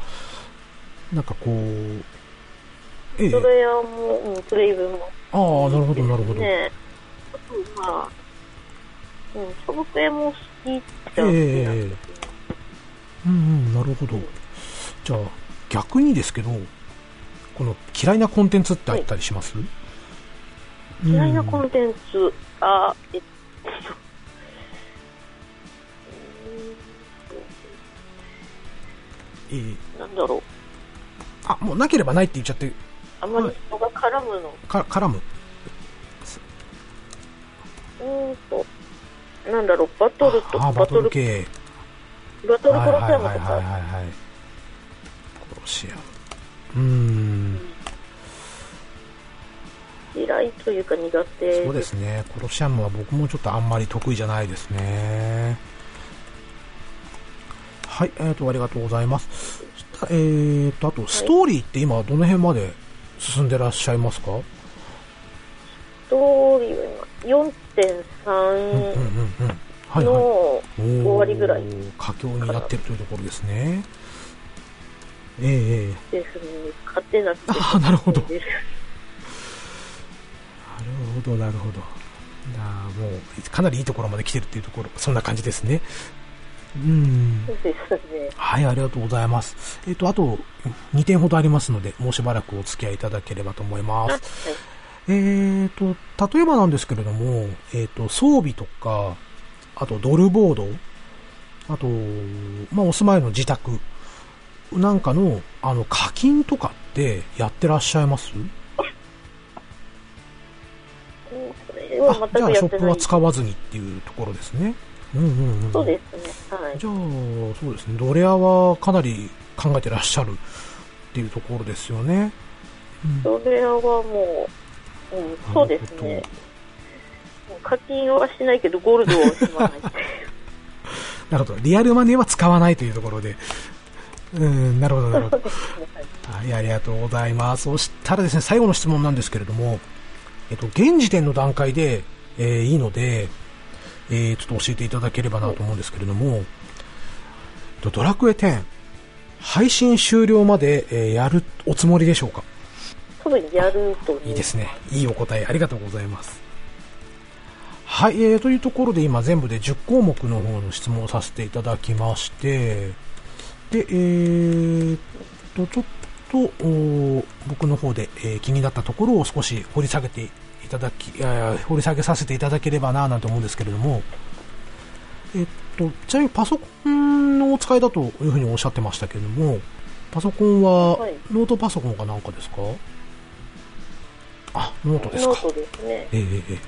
なんかこう、ええ。ツ、それはもう、うん、プレイブも。ああ、なるほど、なるほど。ねあと、まあ、うん、サブプレも好きっちゃ好きなんですうんうん、なるほど。じゃあ、逆にですけど、この嫌いなコンテンツってあったりします、嫌いなンコンテンツ、あ、えっと、えーんなんだろう。あ、もうなければないって言っちゃって、あまり人が絡むの。か絡む。うーんと、なんだろう、バトルとあ、バトバトル、ル系。バトルコロはいシアムとはいはいはいか、はい。コロシアム。うーん。嫌いというか苦手そうですね。コロシアムは僕もちょっとあんまり得意じゃないですね。はい、えっ、と、ありがとうございます。えーと、あと、ストーリーって今どの辺まで進んでらっしゃいますか、ストーリーは今、うん、うんうん4.3うん。はいの、はい。終わりぐらい佳境になってるというところですね。ええええですね、勝てな。ああ、なるほど。なでるほど、なるほど。ああ、もう、かなりいいところまで来てるっていうところ、そんな感じですね。うん。すですね。はい、ありがとうございます。えっ、と、あと、2点ほどありますので、もうしばらくお付き合いいただければと思いまはいす。えっ、と、例えばなんですけれども、えっ、と、装備とか、あとドルボード、あと、まあ、お住まいの自宅なんかの、あの、課金とかってやってらっしゃいます？あ、じ全ゃあショップ。は使わずにっていうところですね。うんうんうん。そうですね。はい。じゃあ、そうですね。ドレアはかなり考えてらっしゃるっていうところですよね。うんそれはもう、うん、そうですね。課金はしないけど、ゴールドはしまない。なるほど。リアルマネーは使わないというところで。うん、なるほど、なるほど。はい、ありがとうございます。そしたらですね、最後の質問なんですけれども、えっと、現時点の段階で、えーいいので、えーちょっと教えていただければなと思うんですけれども、えっとドラクエ10、配信終了まで、えー、やるおつもりでしょうか？多分やるといいですね。いいお答えありがとうございます。はい、えー、というところで今全部で10項目の方の質問をさせていただきまして、で、えー、と、ちょっと、僕の方で、えー、気になったところを少し掘り下げていただき、掘り下げさせていただければななんて思うんですけれども、えっと、ちなみにパソコンのお使いだというふうにおっしゃってましたけれども、パソコンはノートパソコンかなんかですか、はい、あ、ノートですか。ノートですね。えー、えー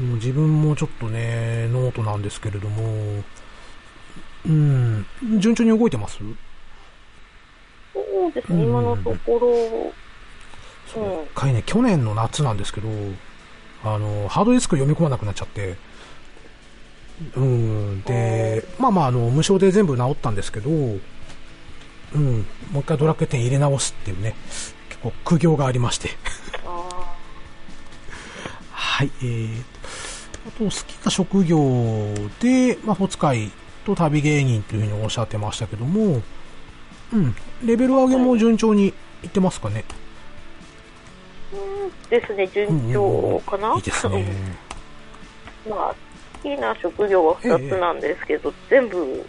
もう自分もちょっとね、ノートなんですけれども、うん、順調に動いてます？そうですね、今のところ、そう、一回ね、去年の夏なんですけど、あの、ハードディスク読み込まなくなっちゃって、うん、で、まあまあ、あの、無償で全部直ったんですけど、うん、もう一回ドラクエ10入れ直すっていうね、結構苦行がありまして。はい、えー、あと好きな職業で、まあ、ホツカイと旅芸人というふうにおっしゃってましたけども、うん、レベル上げも順調にいってますかね？うんですね、順調かな、うんうん、いいですね。まあ、好きな職業は2つなんですけど、ええ、全部、うん、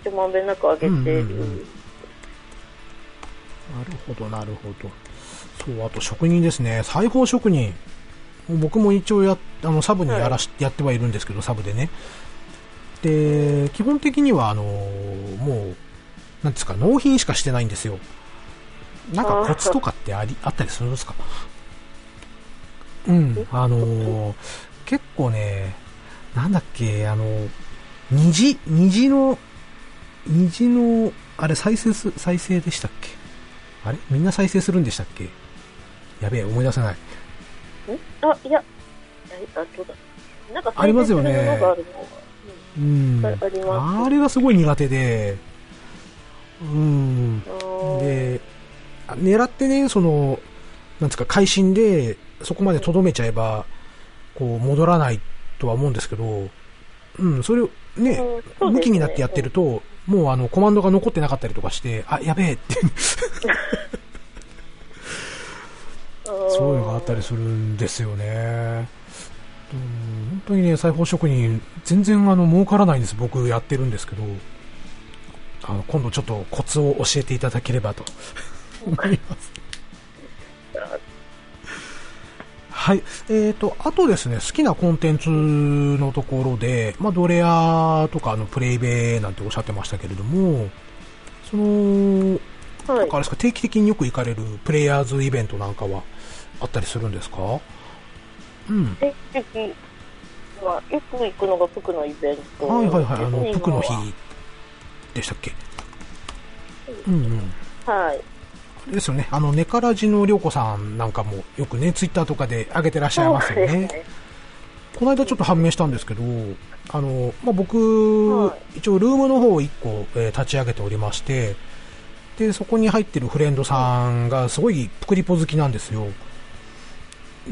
一万遍なく上げてる、うんうんうん、なるほど、なるほど。そう、あと職人ですね。裁縫職人。僕も一応や、あの、サブにやらし、はい、やってはいるんですけど、サブでね。で、基本的には、あの、もう、なんですか、納品しかしてないんですよ。なんかコツとかってあり、あったりするんですか？うん、あの結構ね、なんだっけ、あの、虹、虹の、虹の、あれ再生す、再生でしたっけ？あれ？みんな再生するんでしたっけ？やべえ、思い出せない。あ、いや、あ、そうだ。なんか、ありますよね。うん。あります。あれがすごい苦手で、うん。で、狙ってね、その、なんですか、会心で、そこまでとどめちゃえば、こう、戻らないとは思うんですけど、うん、それをね、うん、向きになってやってると、もうあの、コマンドが残ってなかったりとかして、あ、やべえって そういうのがあったりするんですよね。本当にね、裁縫職人、全然あの儲からないんです、僕やってるんですけど、あの今度ちょっとコツを教えていただければと思います。はい。えっ、ー、と、あとですね、好きなコンテンツのところで、まあ、ドレアとか、あの、プレイベーなんておっしゃってましたけれども、その、はい、なんかあれですか、定期的によく行かれるプレイヤーズイベントなんかはあったりするんですか？うん。定期的は、よく行くのがプクのイベント、はいはいはい、あの、プクの日でしたっけ？うんうん。はい。ですよね、あの、ネカラジのりょうこさんなんかもよくね、ツイッターとかで上げてらっしゃいますよね。ねこの間ちょっと判明したんですけど、あの、まあ、僕、はい、一応ルームの方を1個、えー、立ち上げておりまして、で、そこに入ってるフレンドさんがすごいプクリポ好きなんですよ。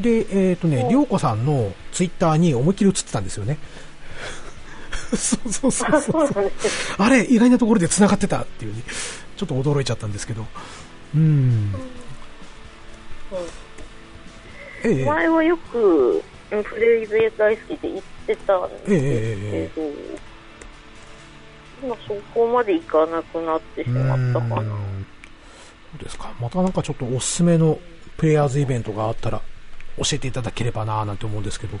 で、えっ、ー、とね、りょうこさんのツイッターに思いっきり映ってたんですよね。そうそうそうそう。あれ、意外なところで繋がってたっていうね、ちょっと驚いちゃったんですけど。うん。ええ、前はよく、フレーズ大好きで言ってたんですけど、ええ今そこまでいかなくなってしまったかな。そうですか？またなんかちょっとおすすめのプレイヤーズイベントがあったら教えていただければなぁなんて思うんですけど、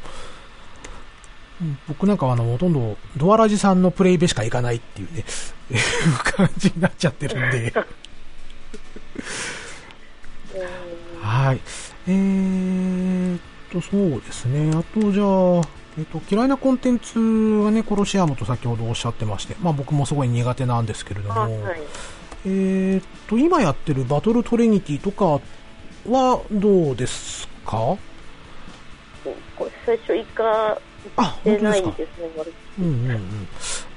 僕なんかはあの、ほとんどドアラジさんのプレイベしか行かないっていうね、感じになっちゃってるんで。はい。えーっと、そうですね。あと、じゃあ、えっと、嫌いなコンテンツはね、コロシアムと先ほどおっしゃってまして、まあ僕もすごい苦手なんですけれども、はい、えっと、今やってるバトルトリニティとかはどうですか？最初一回ってないですね、うんうんうん。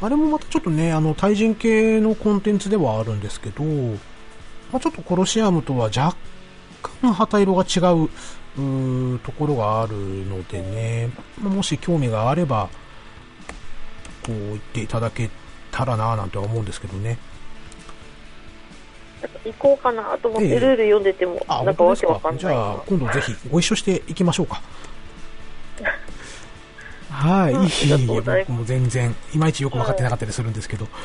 あれもまたちょっとね、あの、対人系のコンテンツではあるんですけど、まあちょっとコロシアムとは若干旗色が違ううところがあるのでね、もし興味があれば、こう言っていただけたらなぁなんて思うんですけどね。行こうかなと思って、ルール読んでても、なんかわけわかんない。じゃあ、今度ぜひご一緒していきましょうか。はい、いい、いい、僕も全然、いまいちよく分かってなかったりするんですけど。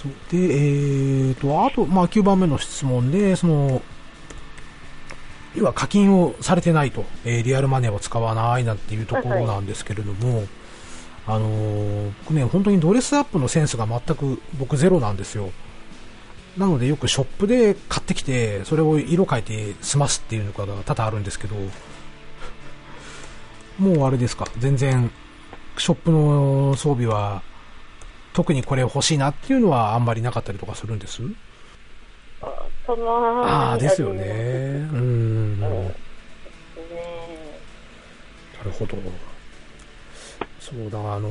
そう。で、えーと、あと、まあ、9番目の質問で、その、要は課金をされてないと、えー、リアルマネーを使わないなんていうところなんですけれども、はい、あのー、僕ね、本当にドレスアップのセンスが全く僕ゼロなんですよ。なのでよくショップで買ってきて、それを色変えて済ますっていうのが多々あるんですけど、もうあれですか、全然、ショップの装備は、特にこれ欲しいなっていうのはあんまりなかったりとかするんです？あたまああ、ですよね。うん。なるほど。そうだ、あの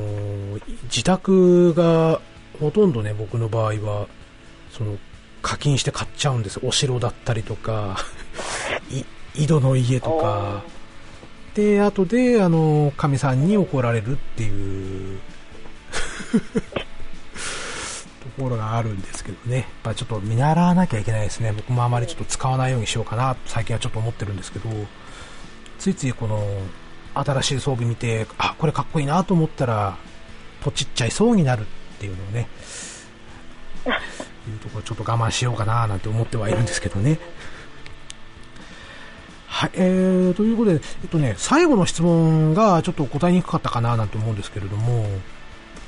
自宅が、ほとんどね、僕の場合は、その、課金して買っちゃうんです。お城だったりとか、井戸の家とか、で、後で、あの、神さんに怒られるっていう ところがあるんですけどね。やっぱちょっと見習わなきゃいけないですね。僕もあまりちょっと使わないようにしようかな、最近はちょっと思ってるんですけど、ついついこの、新しい装備見て、あ、これかっこいいなと思ったら、ポチっちゃいそうになるっていうのをね、いうところちょっと我慢しようかななんて思ってはいるんですけどね。はい、えー、ということで、えっとね、最後の質問がちょっと答えにくかったかななんて思うんですけれども、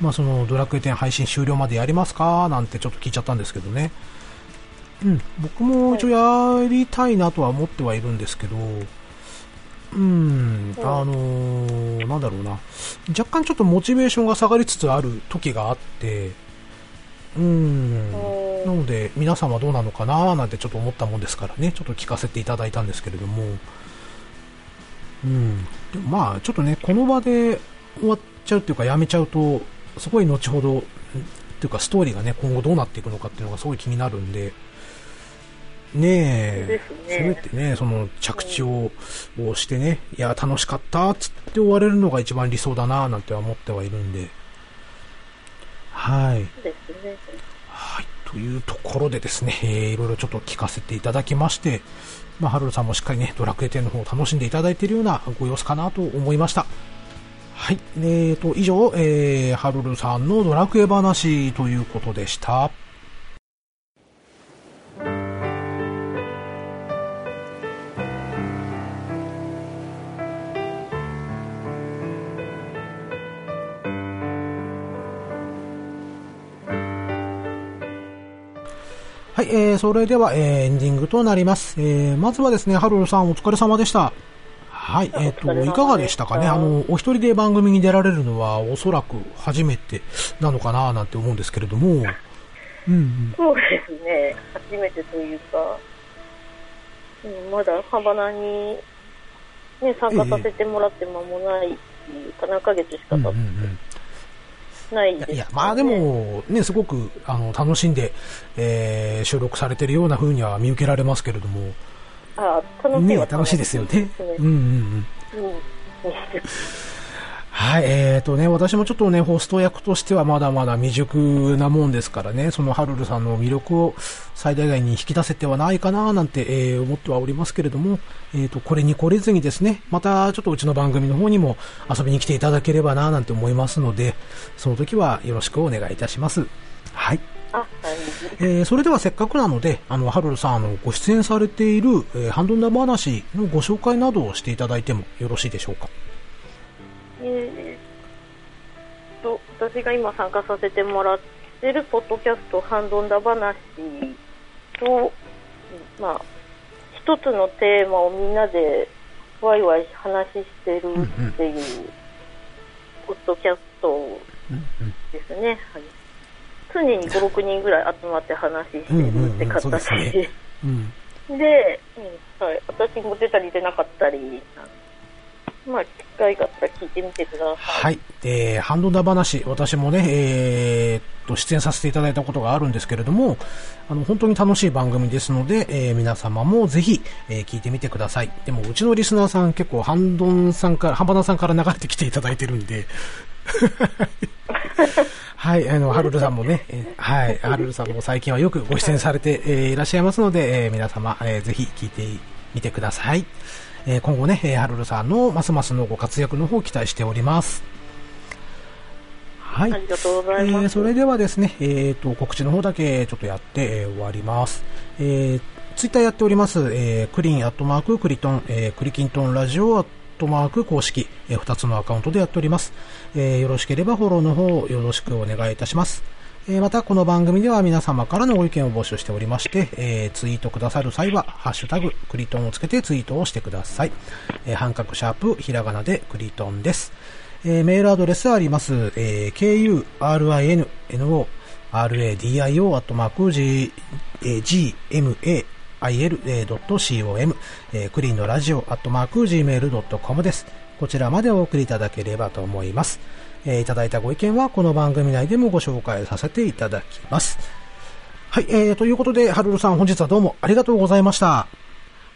まあそのドラクエ10配信終了までやりますか？なんてちょっと聞いちゃったんですけどね。うん、僕も一応やりたいなとは思ってはいるんですけど、うん、あのー、なんだろうな、若干ちょっとモチベーションが下がりつつある時があって、うん、なので、皆さんはどうなのかななんてちょっと思ったもんですからね、ちょっと聞かせていただいたんですけれども、うん、でもまあ、ちょっとね、この場で終わっちゃうっていうか、やめちゃうと、すごい後ほど、っていうか、ストーリーがね、今後どうなっていくのかっていうのがすごい気になるんで、ねえ、せめてね、その着地をしてね、いや、楽しかったっつって終われるのが一番理想だななんて思ってはいるんで、はい。そうですね。はい。というところでですね、えー、いろいろちょっと聞かせていただきまして、まあ、ハルルさんもしっかりね、ドラクエ10の方を楽しんでいただいているようなご様子かなと思いました。はい。えーと、以上、えー、ハルルさんのドラクエ話ということでした。はい、えー、それでは、えー、エンディングとなります。えー、まずはですね、ハルルさんお疲れ様でした。はい、えっ、ー、と、いかがでしたかね？あの、お一人で番組に出られるのはおそらく初めてなのかななんて思うんですけれども。うん、うん、そうですね、初めてというか、うん、まだハバナに、ね、参加させてもらって間もないっていうか、何ヶ月しか経って、うんうんうんないです、ね、いや、まあでも、ね、すごく、あの、楽しんで、えー、収録されてるような風には見受けられますけれども。あ楽しい、ね、楽しいですよね。うんうんうん。うんはい、えーとね、私もちょっとね、ホスト役としてはまだまだ未熟なもんですからね、そのハルルさんの魅力を最大限に引き出せてはないかななんて、えー、思ってはおりますけれども、えーと、これに懲りずにですね、またちょっとうちの番組の方にも遊びに来ていただければななんて思いますので、その時はよろしくお願いいたします。はい。えー、それではせっかくなので、あの、ハルルさん、あの、ご出演されている、えー、ハンドンダ話のご紹介などをしていただいてもよろしいでしょうか。えー、と、私が今参加させてもらってるポッドキャスト、ハンドンダ話と、まあ、一つのテーマをみんなでワイワイ話してるっていう、ポッドキャストですね。はい。常に5、6人ぐらい集まって話してるって形で、で、うん、はい、私も出たり出なかったりまあ、機会があったら聞いてみてください。はい。えー、ハンドダ話、私もね、えー、と、出演させていただいたことがあるんですけれども、あの、本当に楽しい番組ですので、えー、皆様もぜひ、えー、聞いてみてください。でも、うちのリスナーさん結構、ハンドンさんから、ハンバナさんから流れてきていただいてるんで、はい、あの、ハルルさんもね、えー、はい、ハルルさんも最近はよくご出演されて、えー、いらっしゃいますので、えー、皆様、えー、ぜひ聞いてみてください。えー、今後ね、えー、ハルルさんのますますのご活躍の方を期待しております。はい。ありがとうございます。えー、それではですね、えっ、ー、と、告知の方だけちょっとやって、えー、終わります。えー、ツイッターやっております、えー、クリーンアットマーククリトン、えー、クリキントンラジオアットマーク公式、えー、2つのアカウントでやっております。えー、よろしければフォローの方よろしくお願いいたします。また、この番組では皆様からのご意見を募集しておりまして、えー、ツイートくださる際は、ハッシュタグ、クリトンをつけてツイートをしてください。えー、半角シャープ、ひらがなでクリトンです。えー、メールアドレスあります、えー、kurinoradio.gmail.com、えー、クリーンのラジオ gmail.com です。こちらまでお送りいただければと思います。えー、いただいたご意見はこの番組内でもご紹介させていただきます。はい、えー、ということで、はるるさん本日はどうもありがとうございました。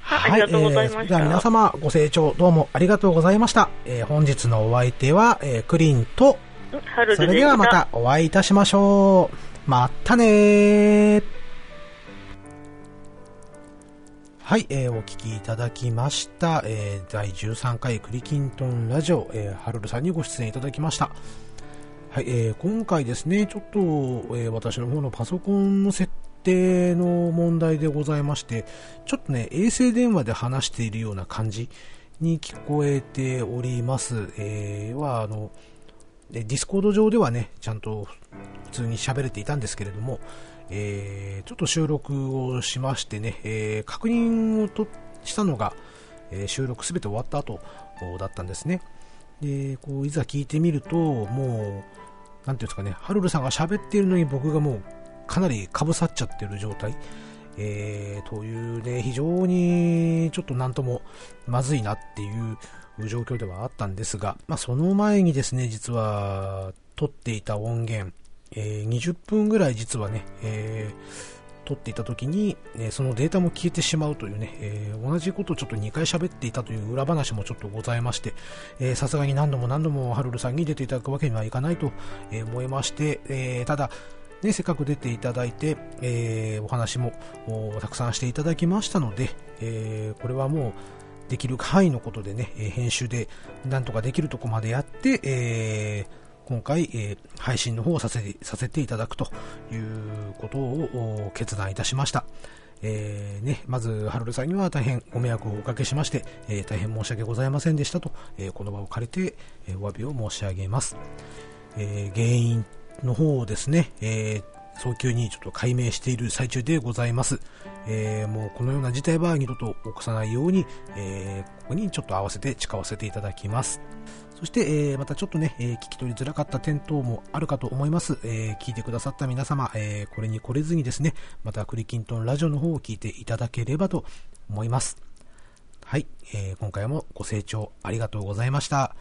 はい、ありがとうございました。えー、では皆様ご清聴どうもありがとうございました。えー、本日のお相手は、えー、クリーンと、それではまたお会いいたしましょう。またねー。はい、えー、お聞きいただきました。えー、第13回クリキントンラジオ、えー、ハルルさんにご出演いただきました。はい、えー、今回ですね、ちょっと、えー、私の方のパソコンの設定の問題でございまして、ちょっとね、衛星電話で話しているような感じに聞こえております。えー、は、あの、でディスコード上ではね、ちゃんと普通に喋れていたんですけれども、えー、ちょっと収録をしましてね、えー、確認をとしたのが、えー、収録すべて終わった後だったんですね。で、こう、いざ聞いてみると、もう、なんていうんですかね、ハルルさんが喋っているのに僕がもうかなりかぶさっちゃってる状態。えー、というね、非常にちょっとなんともまずいなっていう状況ではあったんですが、まあ、その前にですね、実は撮っていた音源、えー、20分ぐらい実はね、えー、撮っていた時に、えー、そのデータも消えてしまうというね、えー、同じことをちょっと2回喋っていたという裏話もちょっとございまして、さすがに何度も何度もハルルさんに出ていただくわけにはいかないと思いまして、えー、ただ、ね、せっかく出ていただいて、えー、お話もたくさんしていただきましたので、えー、これはもうできる範囲のことでね、編集でなんとかできるとこまでやって、えー今回、えー、配信の方をさせてさせていただくということを決断いたしました。えー、ね、まず、ハルルさんには大変ご迷惑をおかけしまして、え、大変申し訳ございませんでしたと、えー、この場を借りて、えお詫びを申し上げます。え原因の方をですね、え早急にちょっと解明している最中でございます。えーもうこのような事態は二度と起こさないように、えここにちょっと合わせて誓わせていただきます。そして、えー、またちょっとね、えー、聞き取りづらかった点等もあるかと思います。えー、聞いてくださった皆様、えーこれに来れずにですね、またクリキントンラジオの方を聞いていただければと思います。はい、えー今回もご清聴ありがとうございました。